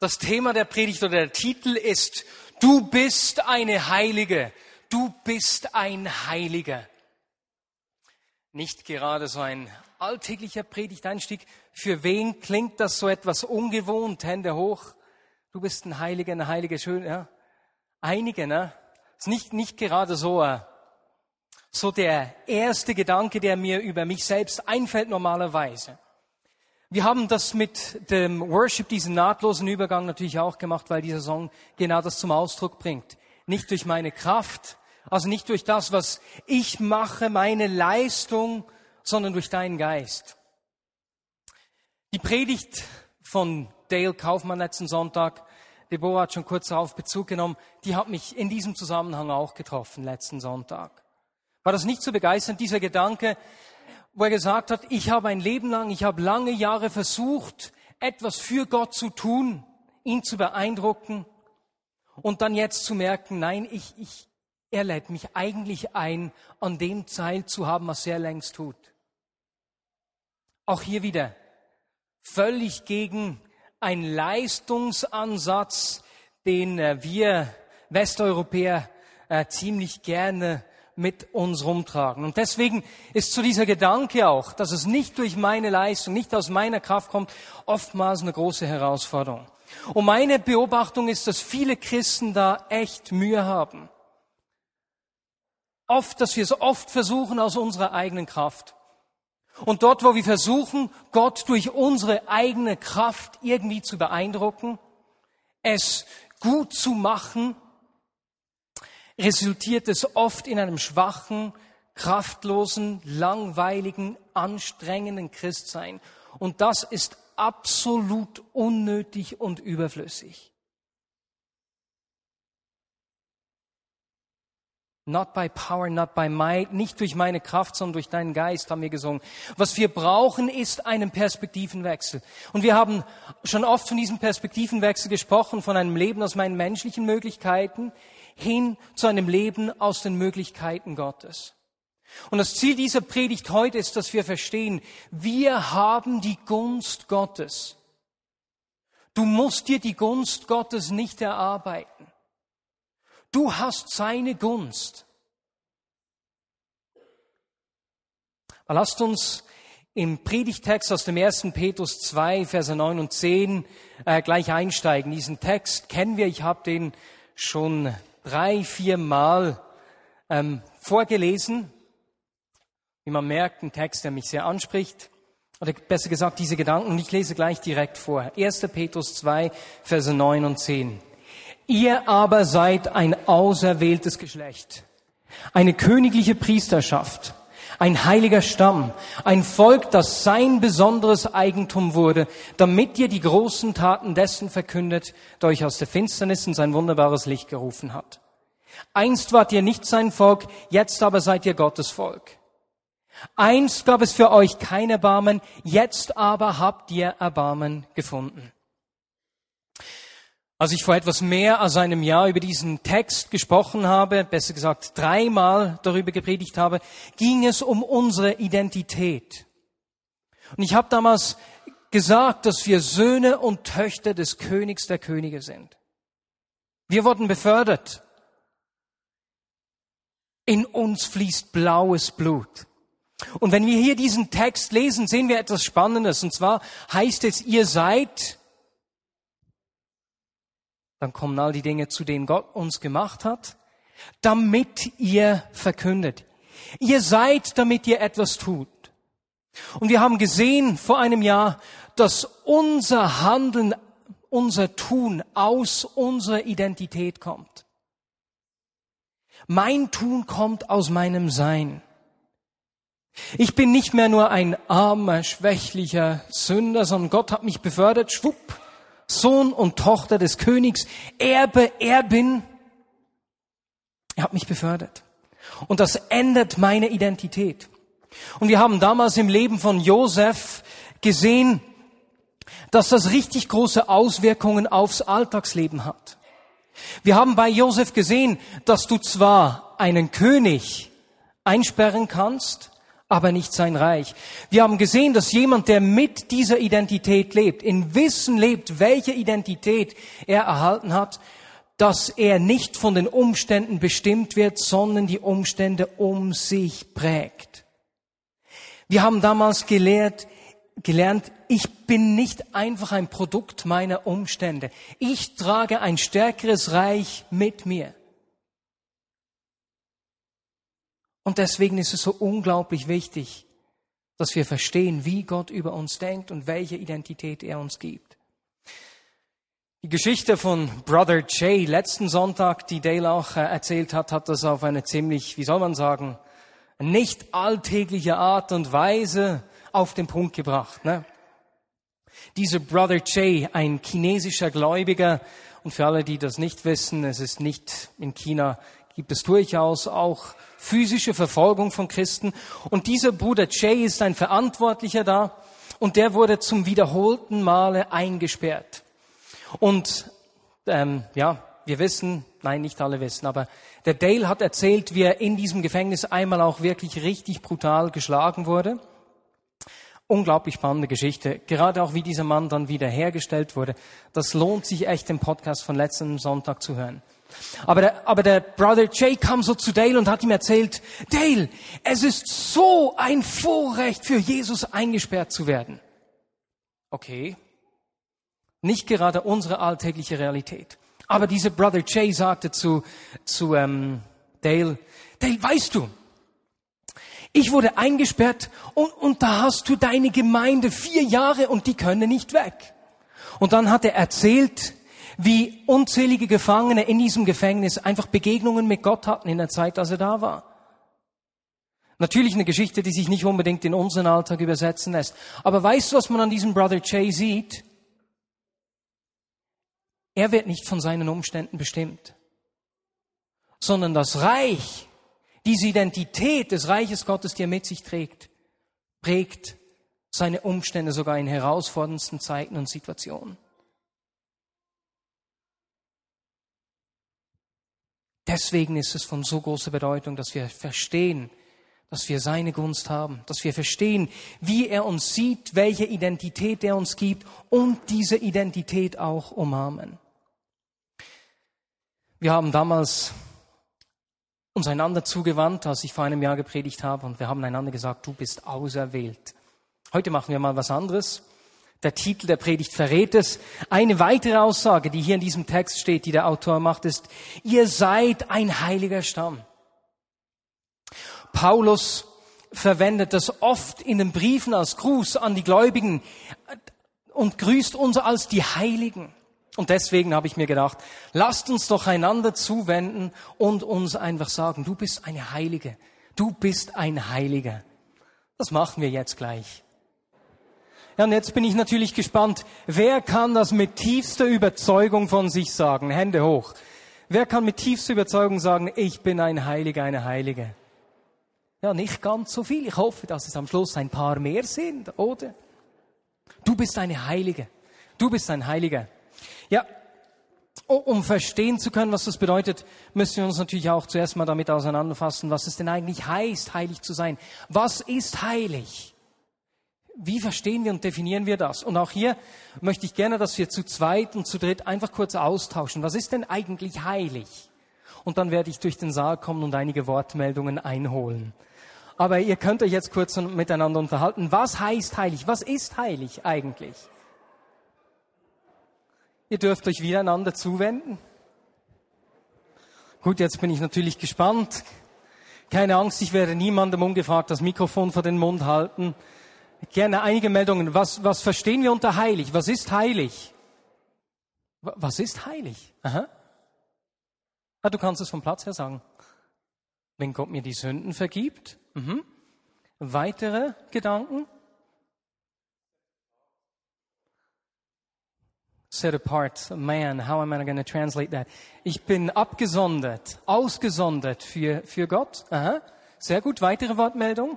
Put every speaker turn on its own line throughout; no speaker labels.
Das Thema der Predigt oder der Titel ist, du bist eine Heilige, du bist ein Heiliger. Nicht gerade so ein alltäglicher Predigteinstieg. Für wen klingt das so etwas ungewohnt? Hände hoch. Du bist ein Heiliger, eine Heilige, schön, ja. Einige, ne? Ist nicht, nicht gerade so, äh, so der erste Gedanke, der mir über mich selbst einfällt normalerweise. Wir haben das mit dem Worship, diesen nahtlosen Übergang natürlich auch gemacht, weil dieser Song genau das zum Ausdruck bringt. Nicht durch meine Kraft, also nicht durch das, was ich mache, meine Leistung, sondern durch deinen Geist. Die Predigt von Dale Kaufmann letzten Sonntag, Deborah hat schon kurz darauf Bezug genommen, die hat mich in diesem Zusammenhang auch getroffen letzten Sonntag. War das nicht so begeisternd, dieser Gedanke, wo er gesagt hat, ich habe ein Leben lang, ich habe lange Jahre versucht, etwas für Gott zu tun, ihn zu beeindrucken und dann jetzt zu merken, nein, ich, ich, er lädt mich eigentlich ein, an dem Teil zu haben, was er längst tut. Auch hier wieder völlig gegen einen Leistungsansatz, den äh, wir Westeuropäer äh, ziemlich gerne mit uns rumtragen. Und deswegen ist zu dieser Gedanke auch, dass es nicht durch meine Leistung, nicht aus meiner Kraft kommt, oftmals eine große Herausforderung. Und meine Beobachtung ist, dass viele Christen da echt Mühe haben. Oft, dass wir es oft versuchen aus unserer eigenen Kraft. Und dort, wo wir versuchen, Gott durch unsere eigene Kraft irgendwie zu beeindrucken, es gut zu machen, resultiert es oft in einem schwachen, kraftlosen, langweiligen, anstrengenden Christsein. Und das ist absolut unnötig und überflüssig. Not by power, not by might, nicht durch meine Kraft, sondern durch deinen Geist, haben wir gesungen. Was wir brauchen, ist einen Perspektivenwechsel. Und wir haben schon oft von diesem Perspektivenwechsel gesprochen, von einem Leben aus meinen menschlichen Möglichkeiten hin zu einem Leben aus den Möglichkeiten Gottes. Und das Ziel dieser Predigt heute ist, dass wir verstehen, wir haben die Gunst Gottes. Du musst dir die Gunst Gottes nicht erarbeiten. Du hast seine Gunst. Lasst uns im Predigtext aus dem 1. Petrus 2, Verse 9 und 10 äh, gleich einsteigen. Diesen Text kennen wir, ich habe den schon drei, vier Mal ähm, vorgelesen. Wie man merkt, ein Text, der mich sehr anspricht. Oder besser gesagt, diese Gedanken. Und ich lese gleich direkt vor. 1. Petrus 2, Verse 9 und 10. Ihr aber seid ein auserwähltes Geschlecht, eine königliche Priesterschaft, ein heiliger Stamm, ein Volk, das sein besonderes Eigentum wurde, damit ihr die großen Taten dessen verkündet, der euch aus der Finsternis in sein wunderbares Licht gerufen hat. Einst wart ihr nicht sein Volk, jetzt aber seid ihr Gottes Volk. Einst gab es für euch kein Erbarmen, jetzt aber habt ihr Erbarmen gefunden. Als ich vor etwas mehr als einem Jahr über diesen Text gesprochen habe, besser gesagt dreimal darüber gepredigt habe, ging es um unsere Identität. Und ich habe damals gesagt, dass wir Söhne und Töchter des Königs der Könige sind. Wir wurden befördert. In uns fließt blaues Blut. Und wenn wir hier diesen Text lesen, sehen wir etwas Spannendes. Und zwar heißt es, ihr seid dann kommen all die Dinge, zu denen Gott uns gemacht hat, damit ihr verkündet. Ihr seid, damit ihr etwas tut. Und wir haben gesehen vor einem Jahr, dass unser Handeln, unser Tun aus unserer Identität kommt. Mein Tun kommt aus meinem Sein. Ich bin nicht mehr nur ein armer, schwächlicher Sünder, sondern Gott hat mich befördert, schwupp, Sohn und Tochter des Königs, Erbe, Erbin. Er hat mich befördert. Und das ändert meine Identität. Und wir haben damals im Leben von Josef gesehen, dass das richtig große Auswirkungen aufs Alltagsleben hat. Wir haben bei Josef gesehen, dass du zwar einen König einsperren kannst, aber nicht sein Reich. Wir haben gesehen, dass jemand, der mit dieser Identität lebt, in Wissen lebt, welche Identität er erhalten hat, dass er nicht von den Umständen bestimmt wird, sondern die Umstände um sich prägt. Wir haben damals gelehrt, gelernt, ich bin nicht einfach ein Produkt meiner Umstände. Ich trage ein stärkeres Reich mit mir. Und deswegen ist es so unglaublich wichtig, dass wir verstehen, wie Gott über uns denkt und welche Identität er uns gibt. Die Geschichte von Brother Jay letzten Sonntag, die Dale auch äh, erzählt hat, hat das auf eine ziemlich, wie soll man sagen, nicht alltägliche Art und Weise auf den Punkt gebracht. Ne? Dieser Brother Jay, ein chinesischer Gläubiger, und für alle, die das nicht wissen, es ist nicht in China, gibt es durchaus auch physische Verfolgung von Christen. Und dieser Bruder Jay ist ein Verantwortlicher da und der wurde zum wiederholten Male eingesperrt. Und ähm, ja, wir wissen, nein, nicht alle wissen, aber der Dale hat erzählt, wie er in diesem Gefängnis einmal auch wirklich richtig brutal geschlagen wurde. Unglaublich spannende Geschichte. Gerade auch wie dieser Mann dann wieder hergestellt wurde. Das lohnt sich echt, den Podcast von letzten Sonntag zu hören. Aber der, aber der Brother Jay kam so zu Dale und hat ihm erzählt, Dale, es ist so ein Vorrecht für Jesus eingesperrt zu werden. Okay. Nicht gerade unsere alltägliche Realität. Aber dieser Brother Jay sagte zu, zu ähm, Dale, Dale, weißt du, ich wurde eingesperrt und, und da hast du deine Gemeinde vier Jahre und die können nicht weg. Und dann hat er erzählt, wie unzählige Gefangene in diesem Gefängnis einfach Begegnungen mit Gott hatten in der Zeit, als er da war. Natürlich eine Geschichte, die sich nicht unbedingt in unseren Alltag übersetzen lässt. Aber weißt du, was man an diesem Brother Jay sieht? Er wird nicht von seinen Umständen bestimmt, sondern das Reich, diese Identität des Reiches Gottes, die er mit sich trägt, prägt seine Umstände sogar in herausforderndsten Zeiten und Situationen. Deswegen ist es von so großer Bedeutung, dass wir verstehen, dass wir seine Gunst haben, dass wir verstehen, wie er uns sieht, welche Identität er uns gibt und diese Identität auch umarmen. Wir haben damals uns einander zugewandt, als ich vor einem Jahr gepredigt habe, und wir haben einander gesagt, du bist auserwählt. Heute machen wir mal was anderes. Der Titel der Predigt verrät es. Eine weitere Aussage, die hier in diesem Text steht, die der Autor macht, ist, ihr seid ein heiliger Stamm. Paulus verwendet das oft in den Briefen als Gruß an die Gläubigen und grüßt uns als die Heiligen. Und deswegen habe ich mir gedacht, lasst uns doch einander zuwenden und uns einfach sagen, du bist eine Heilige, du bist ein Heiliger. Das machen wir jetzt gleich. Ja, und jetzt bin ich natürlich gespannt, wer kann das mit tiefster Überzeugung von sich sagen? Hände hoch. Wer kann mit tiefster Überzeugung sagen, ich bin ein Heiliger, eine Heilige? Ja, nicht ganz so viel. Ich hoffe, dass es am Schluss ein paar mehr sind, oder? Du bist eine Heilige. Du bist ein Heiliger. Ja, um verstehen zu können, was das bedeutet, müssen wir uns natürlich auch zuerst mal damit auseinanderfassen, was es denn eigentlich heißt, heilig zu sein. Was ist heilig? Wie verstehen wir und definieren wir das? Und auch hier möchte ich gerne, dass wir zu zweit und zu dritt einfach kurz austauschen. Was ist denn eigentlich heilig? Und dann werde ich durch den Saal kommen und einige Wortmeldungen einholen. Aber ihr könnt euch jetzt kurz miteinander unterhalten. Was heißt heilig? Was ist heilig eigentlich? Ihr dürft euch wieder einander zuwenden. Gut, jetzt bin ich natürlich gespannt. Keine Angst, ich werde niemandem ungefragt das Mikrofon vor den Mund halten. Gerne einige Meldungen. Was, was verstehen wir unter heilig? Was ist heilig? Was ist heilig? Aha. Ah, du kannst es vom Platz her sagen. Wenn Gott mir die Sünden vergibt. Mhm. Weitere Gedanken? Set apart, man, how am I going to translate that? Ich bin abgesondert, ausgesondert für, für Gott. Aha. Sehr gut. Weitere Wortmeldung?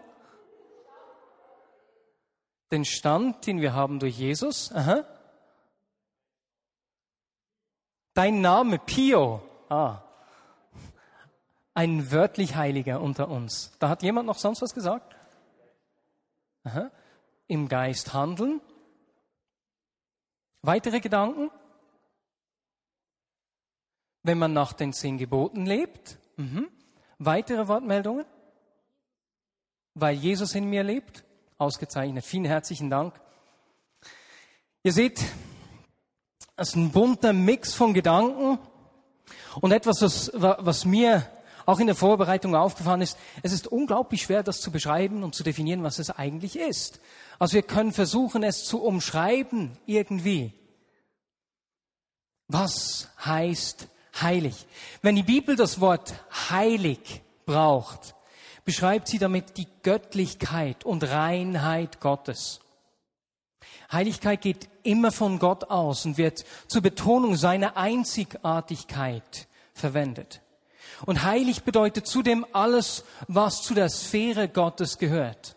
Den Stand, den wir haben durch Jesus. Aha. Dein Name, Pio. Ah. Ein wörtlich Heiliger unter uns. Da hat jemand noch sonst was gesagt? Aha. Im Geist handeln. Weitere Gedanken? Wenn man nach den zehn Geboten lebt. Mhm. Weitere Wortmeldungen? Weil Jesus in mir lebt. Ausgezeichnet. Vielen herzlichen Dank. Ihr seht, es ist ein bunter Mix von Gedanken und etwas, was, was mir auch in der Vorbereitung aufgefallen ist, es ist unglaublich schwer, das zu beschreiben und zu definieren, was es eigentlich ist. Also wir können versuchen, es zu umschreiben irgendwie. Was heißt heilig? Wenn die Bibel das Wort heilig braucht, beschreibt sie damit die Göttlichkeit und Reinheit Gottes. Heiligkeit geht immer von Gott aus und wird zur Betonung seiner Einzigartigkeit verwendet. Und heilig bedeutet zudem alles, was zu der Sphäre Gottes gehört.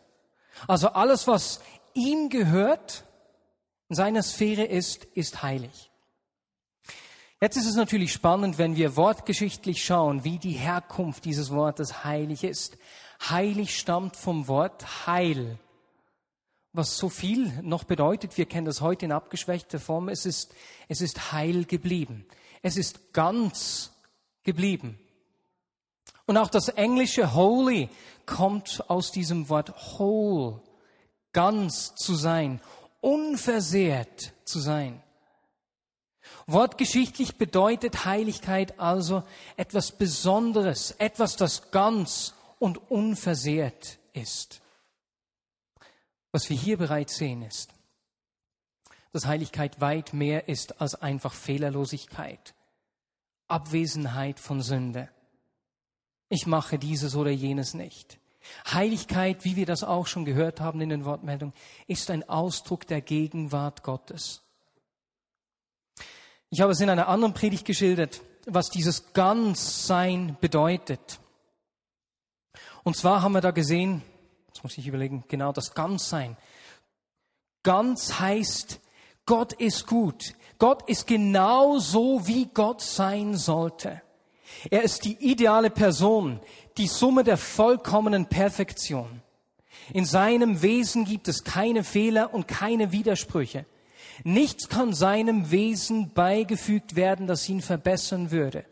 Also alles, was ihm gehört, in seiner Sphäre ist, ist heilig. Jetzt ist es natürlich spannend, wenn wir wortgeschichtlich schauen, wie die Herkunft dieses Wortes heilig ist. Heilig stammt vom Wort Heil, was so viel noch bedeutet. Wir kennen das heute in abgeschwächter Form. Es ist, es ist heil geblieben. Es ist ganz geblieben. Und auch das englische holy kommt aus diesem Wort whole, ganz zu sein, unversehrt zu sein. Wortgeschichtlich bedeutet Heiligkeit also etwas Besonderes, etwas, das ganz und unversehrt ist. Was wir hier bereits sehen ist, dass Heiligkeit weit mehr ist als einfach Fehlerlosigkeit, Abwesenheit von Sünde. Ich mache dieses oder jenes nicht. Heiligkeit, wie wir das auch schon gehört haben in den Wortmeldungen, ist ein Ausdruck der Gegenwart Gottes. Ich habe es in einer anderen Predigt geschildert, was dieses Ganzsein bedeutet. Und zwar haben wir da gesehen, jetzt muss ich überlegen, genau das Ganzsein. Ganz heißt, Gott ist gut. Gott ist genau so, wie Gott sein sollte. Er ist die ideale Person, die Summe der vollkommenen Perfektion. In seinem Wesen gibt es keine Fehler und keine Widersprüche. Nichts kann seinem Wesen beigefügt werden, das ihn verbessern würde.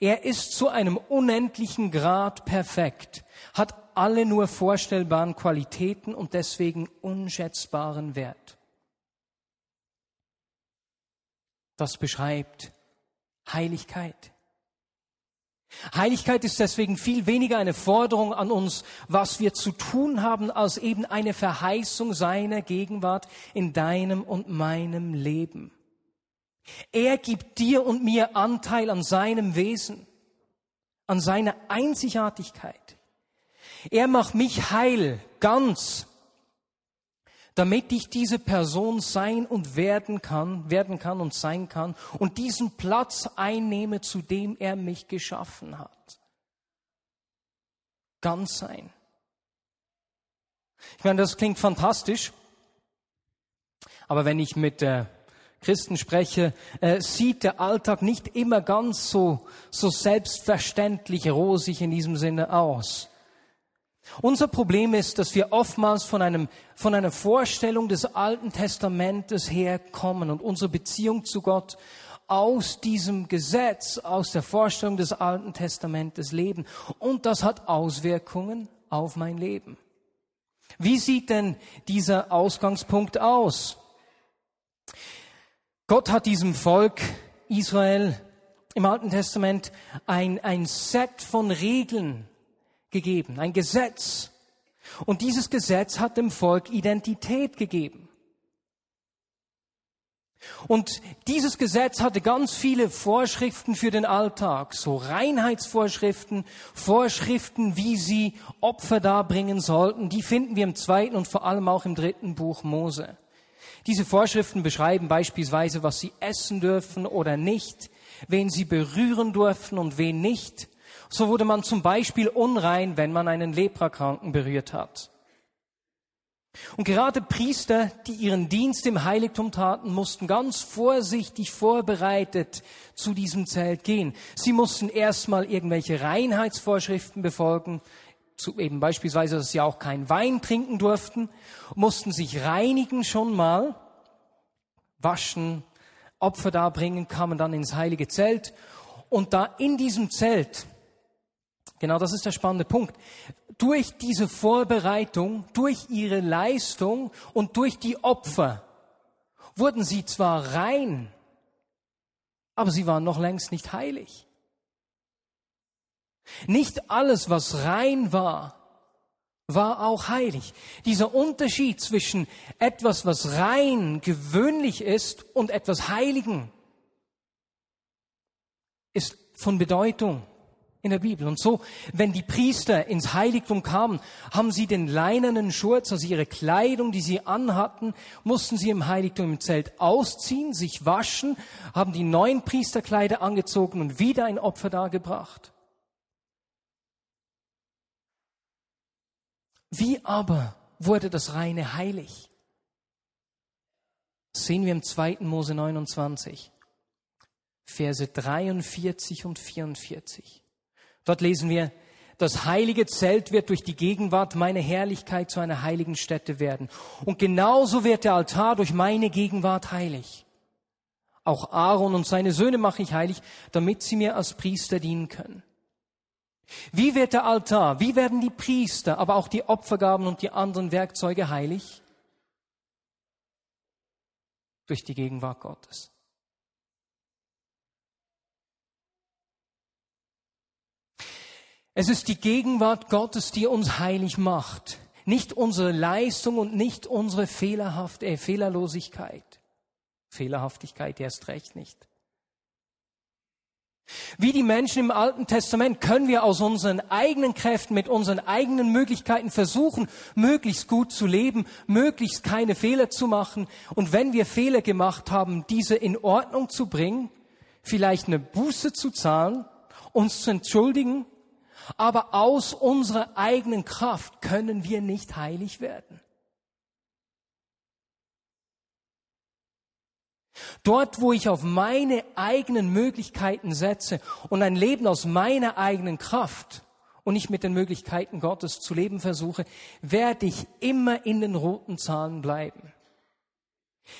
Er ist zu einem unendlichen Grad perfekt, hat alle nur vorstellbaren Qualitäten und deswegen unschätzbaren Wert. Das beschreibt Heiligkeit. Heiligkeit ist deswegen viel weniger eine Forderung an uns, was wir zu tun haben, als eben eine Verheißung seiner Gegenwart in deinem und meinem Leben. Er gibt dir und mir Anteil an seinem Wesen, an seiner Einzigartigkeit. Er macht mich heil, ganz, damit ich diese Person sein und werden kann, werden kann und sein kann und diesen Platz einnehme, zu dem er mich geschaffen hat. Ganz sein. Ich meine, das klingt fantastisch, aber wenn ich mit äh, Christen spreche, äh, sieht der Alltag nicht immer ganz so, so selbstverständlich rosig in diesem Sinne aus. Unser Problem ist, dass wir oftmals von, einem, von einer Vorstellung des Alten Testamentes herkommen und unsere Beziehung zu Gott aus diesem Gesetz, aus der Vorstellung des Alten Testamentes leben. Und das hat Auswirkungen auf mein Leben. Wie sieht denn dieser Ausgangspunkt aus? Gott hat diesem Volk Israel im Alten Testament ein, ein Set von Regeln gegeben, ein Gesetz. Und dieses Gesetz hat dem Volk Identität gegeben. Und dieses Gesetz hatte ganz viele Vorschriften für den Alltag, so Reinheitsvorschriften, Vorschriften, wie sie Opfer darbringen sollten. Die finden wir im zweiten und vor allem auch im dritten Buch Mose. Diese Vorschriften beschreiben beispielsweise, was sie essen dürfen oder nicht, wen sie berühren dürfen und wen nicht, so wurde man zum Beispiel unrein, wenn man einen Leprakranken berührt hat. Und gerade Priester, die ihren Dienst im Heiligtum taten, mussten ganz vorsichtig vorbereitet zu diesem Zelt gehen. Sie mussten erstmal irgendwelche Reinheitsvorschriften befolgen, zu, eben beispielsweise, dass sie auch kein Wein trinken durften, mussten sich reinigen schon mal, waschen, Opfer darbringen, kamen dann ins heilige Zelt und da in diesem Zelt, genau das ist der spannende Punkt, durch diese Vorbereitung, durch ihre Leistung und durch die Opfer wurden sie zwar rein, aber sie waren noch längst nicht heilig. Nicht alles, was rein war, war auch heilig. Dieser Unterschied zwischen etwas, was rein gewöhnlich ist und etwas Heiligen ist von Bedeutung in der Bibel. Und so, wenn die Priester ins Heiligtum kamen, haben sie den leinenen Schurz, also ihre Kleidung, die sie anhatten, mussten sie im Heiligtum im Zelt ausziehen, sich waschen, haben die neuen Priesterkleider angezogen und wieder ein Opfer dargebracht. Wie aber wurde das reine heilig? Das sehen wir im 2. Mose 29, Verse 43 und 44. Dort lesen wir, das heilige Zelt wird durch die Gegenwart meiner Herrlichkeit zu einer heiligen Stätte werden. Und genauso wird der Altar durch meine Gegenwart heilig. Auch Aaron und seine Söhne mache ich heilig, damit sie mir als Priester dienen können. Wie wird der Altar, wie werden die Priester, aber auch die Opfergaben und die anderen Werkzeuge heilig? Durch die Gegenwart Gottes. Es ist die Gegenwart Gottes, die uns heilig macht, nicht unsere Leistung und nicht unsere Fehlerhaft, äh, Fehlerlosigkeit. Fehlerhaftigkeit erst recht nicht. Wie die Menschen im Alten Testament können wir aus unseren eigenen Kräften, mit unseren eigenen Möglichkeiten versuchen, möglichst gut zu leben, möglichst keine Fehler zu machen und wenn wir Fehler gemacht haben, diese in Ordnung zu bringen, vielleicht eine Buße zu zahlen, uns zu entschuldigen, aber aus unserer eigenen Kraft können wir nicht heilig werden. Dort, wo ich auf meine eigenen Möglichkeiten setze und ein Leben aus meiner eigenen Kraft und nicht mit den Möglichkeiten Gottes zu leben versuche, werde ich immer in den roten Zahlen bleiben.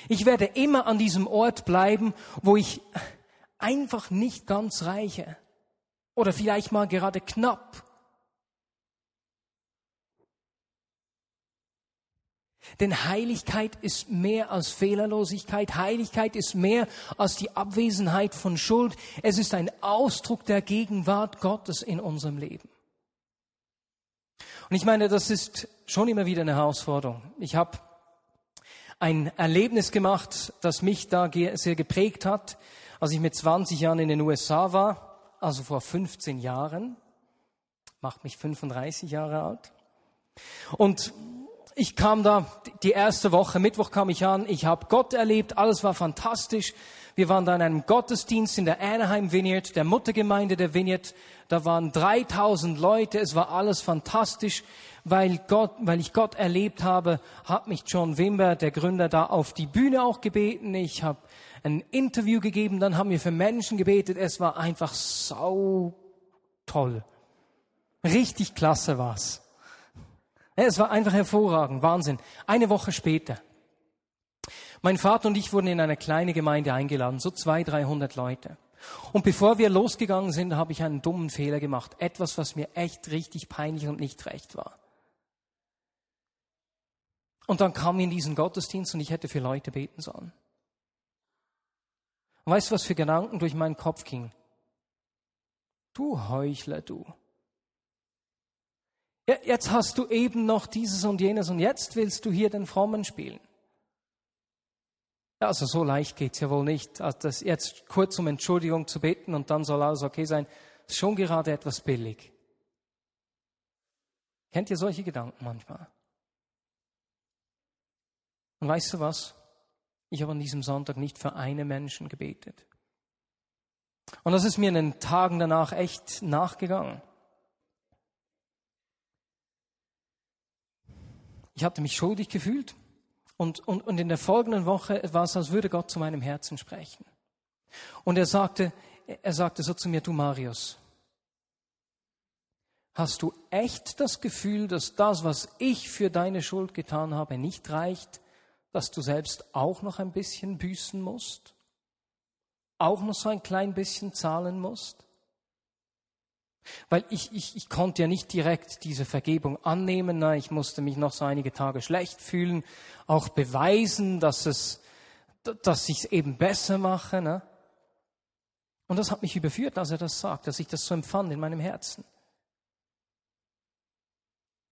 Ich werde immer an diesem Ort bleiben, wo ich einfach nicht ganz reiche oder vielleicht mal gerade knapp Denn Heiligkeit ist mehr als Fehlerlosigkeit. Heiligkeit ist mehr als die Abwesenheit von Schuld. Es ist ein Ausdruck der Gegenwart Gottes in unserem Leben. Und ich meine, das ist schon immer wieder eine Herausforderung. Ich habe ein Erlebnis gemacht, das mich da sehr geprägt hat, als ich mit 20 Jahren in den USA war, also vor 15 Jahren, macht mich 35 Jahre alt. Und ich kam da die erste Woche, Mittwoch kam ich an, ich habe Gott erlebt, alles war fantastisch. Wir waren da in einem Gottesdienst in der Anaheim Vineyard, der Muttergemeinde der Vineyard. Da waren 3000 Leute, es war alles fantastisch, weil Gott, weil ich Gott erlebt habe, hat mich John Wimber, der Gründer, da auf die Bühne auch gebeten. Ich habe ein Interview gegeben, dann haben wir für Menschen gebetet. Es war einfach sau toll. Richtig klasse war's. Es war einfach hervorragend, Wahnsinn. Eine Woche später. Mein Vater und ich wurden in eine kleine Gemeinde eingeladen, so zwei, dreihundert Leute. Und bevor wir losgegangen sind, habe ich einen dummen Fehler gemacht. Etwas, was mir echt richtig peinlich und nicht recht war. Und dann kam ich in diesen Gottesdienst und ich hätte für Leute beten sollen. Weißt du, was für Gedanken durch meinen Kopf ging? Du Heuchler, du. Jetzt hast du eben noch dieses und jenes und jetzt willst du hier den Frommen spielen. Ja, also so leicht geht's ja wohl nicht. Also das jetzt kurz um Entschuldigung zu bitten und dann soll alles okay sein, ist schon gerade etwas billig. Kennt ihr solche Gedanken manchmal? Und weißt du was? Ich habe an diesem Sonntag nicht für einen Menschen gebetet. Und das ist mir in den Tagen danach echt nachgegangen. Ich hatte mich schuldig gefühlt und, und, und in der folgenden Woche war es, als würde Gott zu meinem Herzen sprechen. Und er sagte, er sagte so zu mir, du Marius, Hast du echt das Gefühl, dass das, was ich für deine Schuld getan habe, nicht reicht, dass du selbst auch noch ein bisschen büßen musst? Auch noch so ein klein bisschen zahlen musst? Weil ich, ich, ich konnte ja nicht direkt diese Vergebung annehmen, na, ich musste mich noch so einige Tage schlecht fühlen, auch beweisen, dass es, dass ich es eben besser mache. Ne? Und das hat mich überführt, als er das sagt, dass ich das so empfand in meinem Herzen.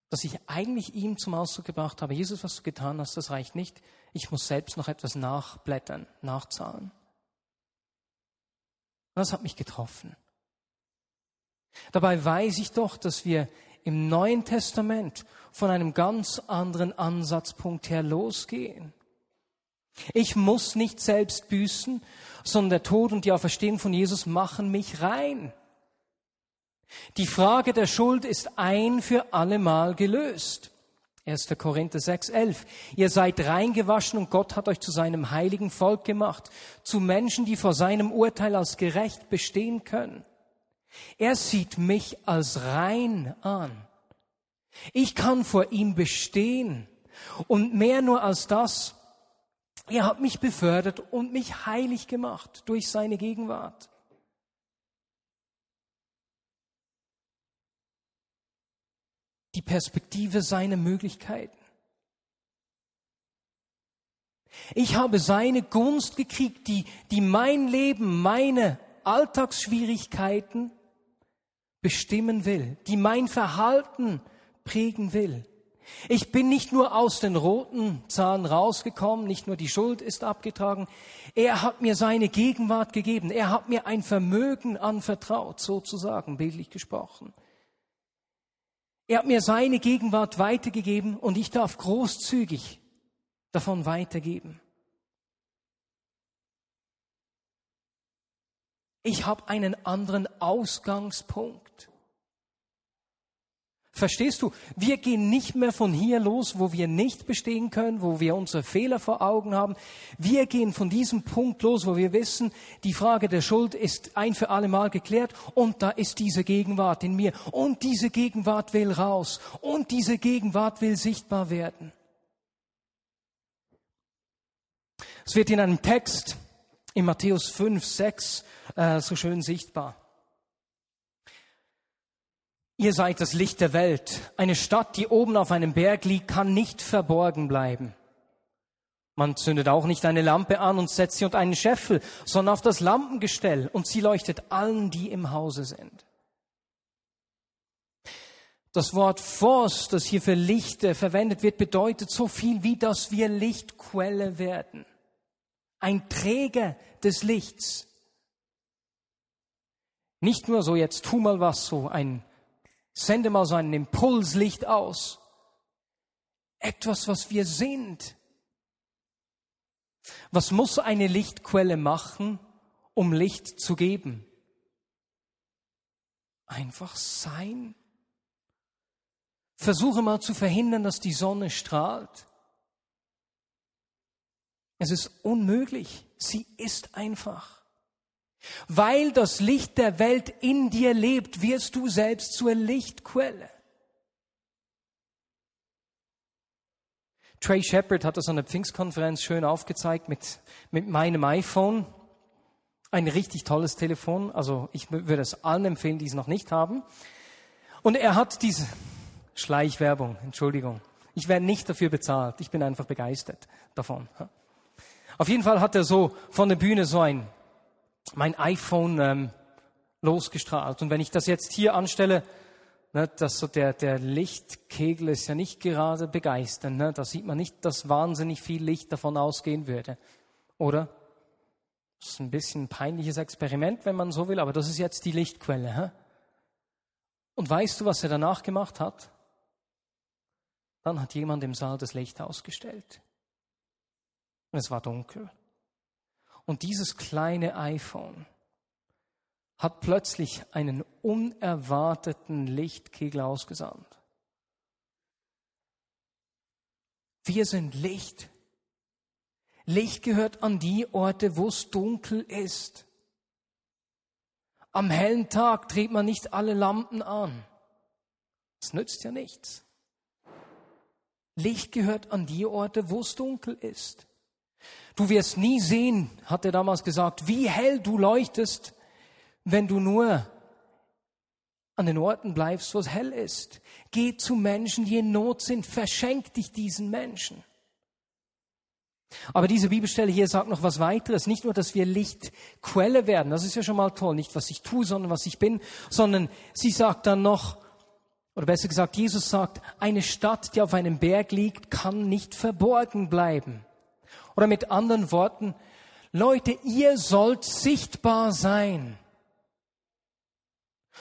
Dass ich eigentlich ihm zum Ausdruck gebracht habe, Jesus, was du getan hast, das reicht nicht. Ich muss selbst noch etwas nachblättern, nachzahlen. Das hat mich getroffen. Dabei weiß ich doch, dass wir im Neuen Testament von einem ganz anderen Ansatzpunkt her losgehen. Ich muss nicht selbst büßen, sondern der Tod und die Auferstehung von Jesus machen mich rein. Die Frage der Schuld ist ein für allemal gelöst. 1. Korinther 6, 11. Ihr seid reingewaschen und Gott hat euch zu seinem heiligen Volk gemacht, zu Menschen, die vor seinem Urteil als gerecht bestehen können. Er sieht mich als rein an. Ich kann vor ihm bestehen. Und mehr nur als das, er hat mich befördert und mich heilig gemacht durch seine Gegenwart. Die Perspektive seiner Möglichkeiten. Ich habe seine Gunst gekriegt, die, die mein Leben, meine Alltagsschwierigkeiten bestimmen will, die mein Verhalten prägen will. Ich bin nicht nur aus den roten Zahlen rausgekommen, nicht nur die Schuld ist abgetragen, er hat mir seine Gegenwart gegeben, er hat mir ein Vermögen anvertraut, sozusagen, bildlich gesprochen. Er hat mir seine Gegenwart weitergegeben und ich darf großzügig davon weitergeben. Ich habe einen anderen Ausgangspunkt. Verstehst du? Wir gehen nicht mehr von hier los, wo wir nicht bestehen können, wo wir unsere Fehler vor Augen haben. Wir gehen von diesem Punkt los, wo wir wissen, die Frage der Schuld ist ein für alle Mal geklärt und da ist diese Gegenwart in mir und diese Gegenwart will raus und diese Gegenwart will sichtbar werden. Es wird in einem Text in Matthäus 5, 6 äh, so schön sichtbar. Ihr seid das Licht der Welt. Eine Stadt, die oben auf einem Berg liegt, kann nicht verborgen bleiben. Man zündet auch nicht eine Lampe an und setzt sie unter einen Scheffel, sondern auf das Lampengestell und sie leuchtet allen, die im Hause sind. Das Wort Phos, das hier für Lichter verwendet wird, bedeutet so viel wie, dass wir Lichtquelle werden. Ein Träger des Lichts. Nicht nur so, jetzt tu mal was, so ein Sende mal so ein Impulslicht aus. Etwas, was wir sind. Was muss eine Lichtquelle machen, um Licht zu geben? Einfach sein. Versuche mal zu verhindern, dass die Sonne strahlt. Es ist unmöglich. Sie ist einfach. Weil das Licht der Welt in dir lebt, wirst du selbst zur Lichtquelle. Trey Shepard hat das an der Pfingstkonferenz schön aufgezeigt mit, mit meinem iPhone. Ein richtig tolles Telefon. Also ich würde es allen empfehlen, die es noch nicht haben. Und er hat diese Schleichwerbung, Entschuldigung. Ich werde nicht dafür bezahlt. Ich bin einfach begeistert davon. Auf jeden Fall hat er so von der Bühne so ein mein iPhone ähm, losgestrahlt. Und wenn ich das jetzt hier anstelle, ne, dass so der, der Lichtkegel ist ja nicht gerade begeisternd. Ne? Da sieht man nicht, dass wahnsinnig viel Licht davon ausgehen würde. Oder? Das ist ein bisschen ein peinliches Experiment, wenn man so will, aber das ist jetzt die Lichtquelle. Hä? Und weißt du, was er danach gemacht hat? Dann hat jemand im Saal das Licht ausgestellt. Und es war dunkel. Und dieses kleine iPhone hat plötzlich einen unerwarteten Lichtkegel ausgesandt. Wir sind Licht. Licht gehört an die Orte, wo es dunkel ist. Am hellen Tag dreht man nicht alle Lampen an. Es nützt ja nichts. Licht gehört an die Orte, wo es dunkel ist. Du wirst nie sehen, hat er damals gesagt, wie hell du leuchtest, wenn du nur an den Orten bleibst, wo es hell ist. Geh zu Menschen, die in Not sind. Verschenk dich diesen Menschen. Aber diese Bibelstelle hier sagt noch was weiteres. Nicht nur, dass wir Lichtquelle werden. Das ist ja schon mal toll. Nicht, was ich tue, sondern was ich bin. Sondern sie sagt dann noch, oder besser gesagt, Jesus sagt, eine Stadt, die auf einem Berg liegt, kann nicht verborgen bleiben. Oder mit anderen Worten, Leute, ihr sollt sichtbar sein.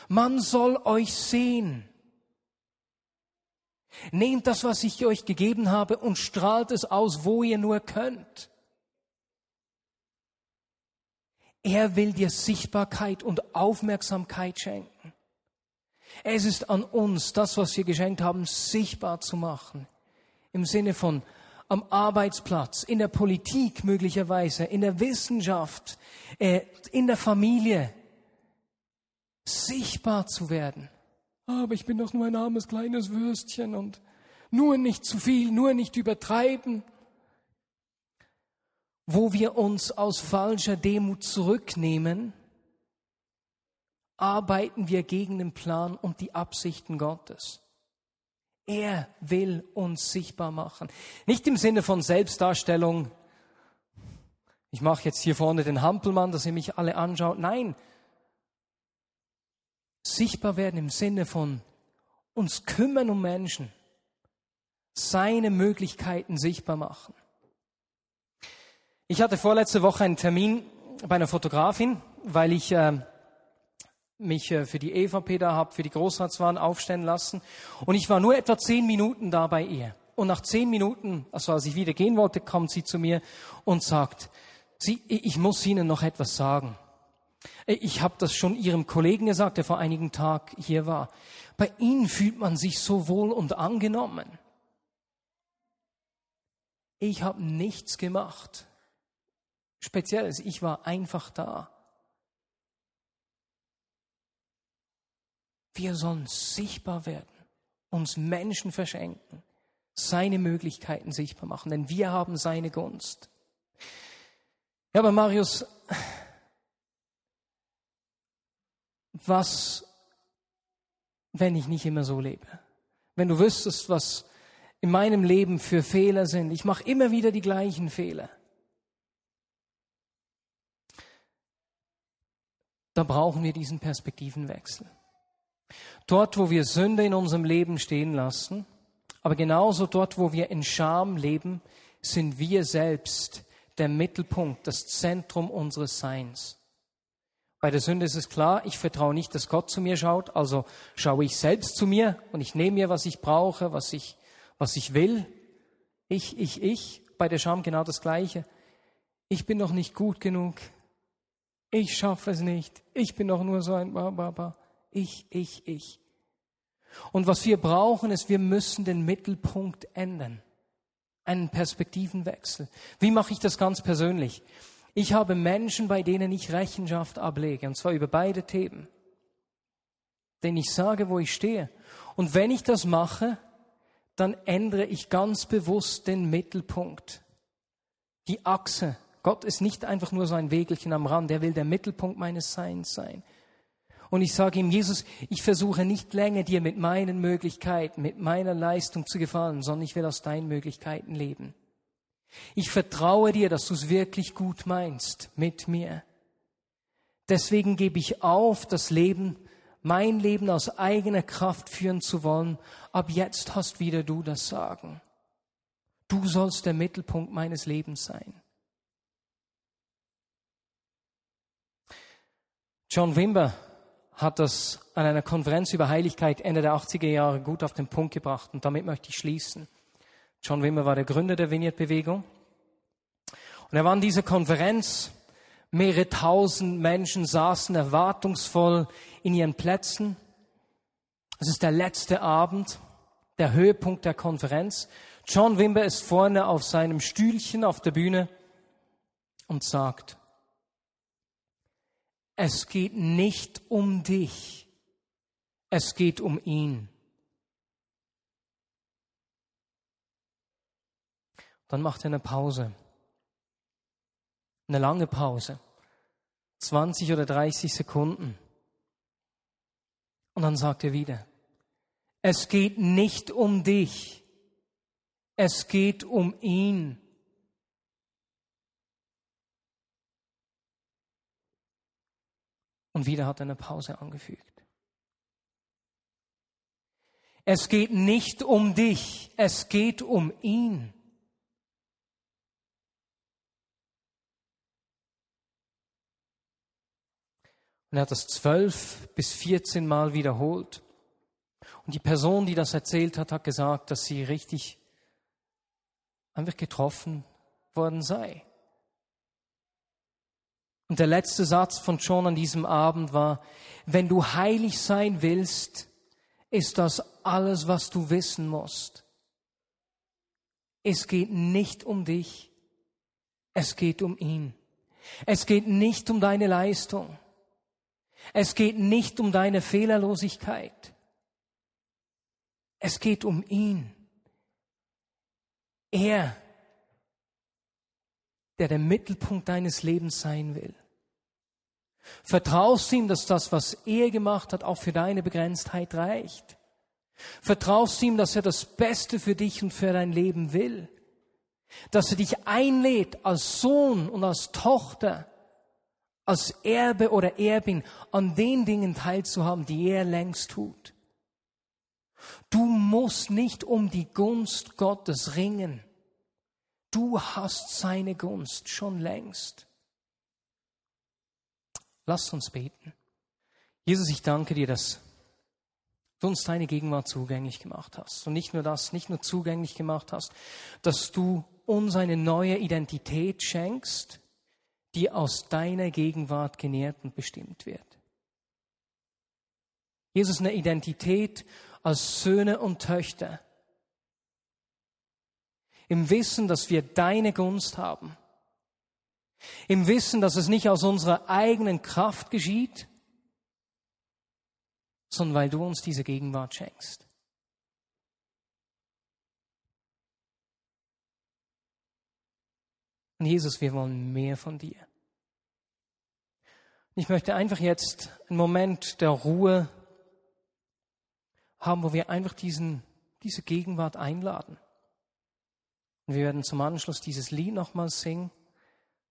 Man soll euch sehen. Nehmt das, was ich euch gegeben habe, und strahlt es aus, wo ihr nur könnt. Er will dir Sichtbarkeit und Aufmerksamkeit schenken. Es ist an uns, das, was wir geschenkt haben, sichtbar zu machen. Im Sinne von am Arbeitsplatz, in der Politik möglicherweise, in der Wissenschaft, äh, in der Familie, sichtbar zu werden. Aber ich bin doch nur ein armes kleines Würstchen und nur nicht zu viel, nur nicht übertreiben. Wo wir uns aus falscher Demut zurücknehmen, arbeiten wir gegen den Plan und die Absichten Gottes. Er will uns sichtbar machen. Nicht im Sinne von Selbstdarstellung. Ich mache jetzt hier vorne den Hampelmann, dass ihr mich alle anschaut. Nein, sichtbar werden im Sinne von uns kümmern um Menschen, seine Möglichkeiten sichtbar machen. Ich hatte vorletzte Woche einen Termin bei einer Fotografin, weil ich äh, mich äh, für die EVP da habe, für die Großratswahlen aufstellen lassen. Und ich war nur etwa zehn Minuten da bei ihr. Und nach zehn Minuten, also als ich wieder gehen wollte, kommt sie zu mir und sagt, sie, ich muss Ihnen noch etwas sagen. Ich habe das schon Ihrem Kollegen gesagt, der vor einigen Tagen hier war. Bei Ihnen fühlt man sich so wohl und angenommen. Ich habe nichts gemacht. Spezielles, ich war einfach da. Wir sollen sichtbar werden, uns Menschen verschenken, seine Möglichkeiten sichtbar machen, denn wir haben seine Gunst. Ja, aber Marius, was, wenn ich nicht immer so lebe? Wenn du wüsstest, was in meinem Leben für Fehler sind. Ich mache immer wieder die gleichen Fehler. Da brauchen wir diesen Perspektivenwechsel. Dort, wo wir Sünde in unserem Leben stehen lassen, aber genauso dort, wo wir in Scham leben, sind wir selbst der Mittelpunkt, das Zentrum unseres Seins. Bei der Sünde ist es klar, ich vertraue nicht, dass Gott zu mir schaut, also schaue ich selbst zu mir und ich nehme mir, was ich brauche, was ich, was ich will. Ich, ich, ich. Bei der Scham genau das Gleiche. Ich bin noch nicht gut genug. Ich schaffe es nicht. Ich bin doch nur so ein Baba. Ich, ich, ich. Und was wir brauchen, ist, wir müssen den Mittelpunkt ändern. Einen Perspektivenwechsel. Wie mache ich das ganz persönlich? Ich habe Menschen, bei denen ich Rechenschaft ablege, und zwar über beide Themen. Denen ich sage, wo ich stehe. Und wenn ich das mache, dann ändere ich ganz bewusst den Mittelpunkt. Die Achse. Gott ist nicht einfach nur so ein Wegelchen am Rand, er will der Mittelpunkt meines Seins sein. Und ich sage ihm, Jesus, ich versuche nicht länger dir mit meinen Möglichkeiten, mit meiner Leistung zu gefallen, sondern ich will aus deinen Möglichkeiten leben. Ich vertraue dir, dass du es wirklich gut meinst mit mir. Deswegen gebe ich auf, das Leben, mein Leben aus eigener Kraft führen zu wollen. Ab jetzt hast wieder du das Sagen. Du sollst der Mittelpunkt meines Lebens sein. John Wimber hat das an einer Konferenz über Heiligkeit Ende der 80er Jahre gut auf den Punkt gebracht und damit möchte ich schließen. John Wimmer war der Gründer der Vineyard-Bewegung. Und er war an dieser Konferenz. Mehrere tausend Menschen saßen erwartungsvoll in ihren Plätzen. Es ist der letzte Abend, der Höhepunkt der Konferenz. John Wimber ist vorne auf seinem Stühlchen auf der Bühne und sagt, es geht nicht um dich, es geht um ihn. Dann macht er eine Pause, eine lange Pause, 20 oder 30 Sekunden. Und dann sagt er wieder, es geht nicht um dich, es geht um ihn. Und wieder hat er eine Pause angefügt. Es geht nicht um dich, es geht um ihn. Und er hat das zwölf bis vierzehn Mal wiederholt. Und die Person, die das erzählt hat, hat gesagt, dass sie richtig einfach getroffen worden sei. Und der letzte Satz von John an diesem Abend war, wenn du heilig sein willst, ist das alles, was du wissen musst. Es geht nicht um dich, es geht um ihn. Es geht nicht um deine Leistung. Es geht nicht um deine Fehlerlosigkeit. Es geht um ihn. Er der der Mittelpunkt deines Lebens sein will. Vertraust ihm, dass das, was er gemacht hat, auch für deine Begrenztheit reicht. Vertraust ihm, dass er das Beste für dich und für dein Leben will. Dass er dich einlädt als Sohn und als Tochter, als Erbe oder Erbin an den Dingen teilzuhaben, die er längst tut. Du musst nicht um die Gunst Gottes ringen. Du hast seine Gunst schon längst. Lass uns beten. Jesus, ich danke dir, dass du uns deine Gegenwart zugänglich gemacht hast. Und nicht nur das, nicht nur zugänglich gemacht hast, dass du uns eine neue Identität schenkst, die aus deiner Gegenwart genährt und bestimmt wird. Jesus, eine Identität als Söhne und Töchter, im Wissen, dass wir deine Gunst haben. Im Wissen, dass es nicht aus unserer eigenen Kraft geschieht, sondern weil du uns diese Gegenwart schenkst. Und Jesus, wir wollen mehr von dir. Ich möchte einfach jetzt einen Moment der Ruhe haben, wo wir einfach diesen, diese Gegenwart einladen. Und wir werden zum Anschluss dieses Lied nochmal singen,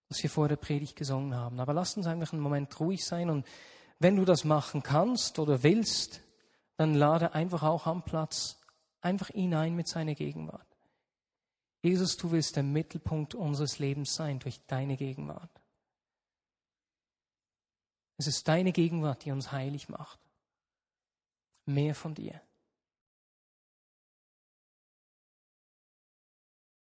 das wir vor der Predigt gesungen haben. Aber lasst uns einfach einen Moment ruhig sein und wenn du das machen kannst oder willst, dann lade einfach auch am Platz einfach ihn ein mit seiner Gegenwart. Jesus, du willst der Mittelpunkt unseres Lebens sein durch deine Gegenwart. Es ist deine Gegenwart, die uns heilig macht. Mehr von dir.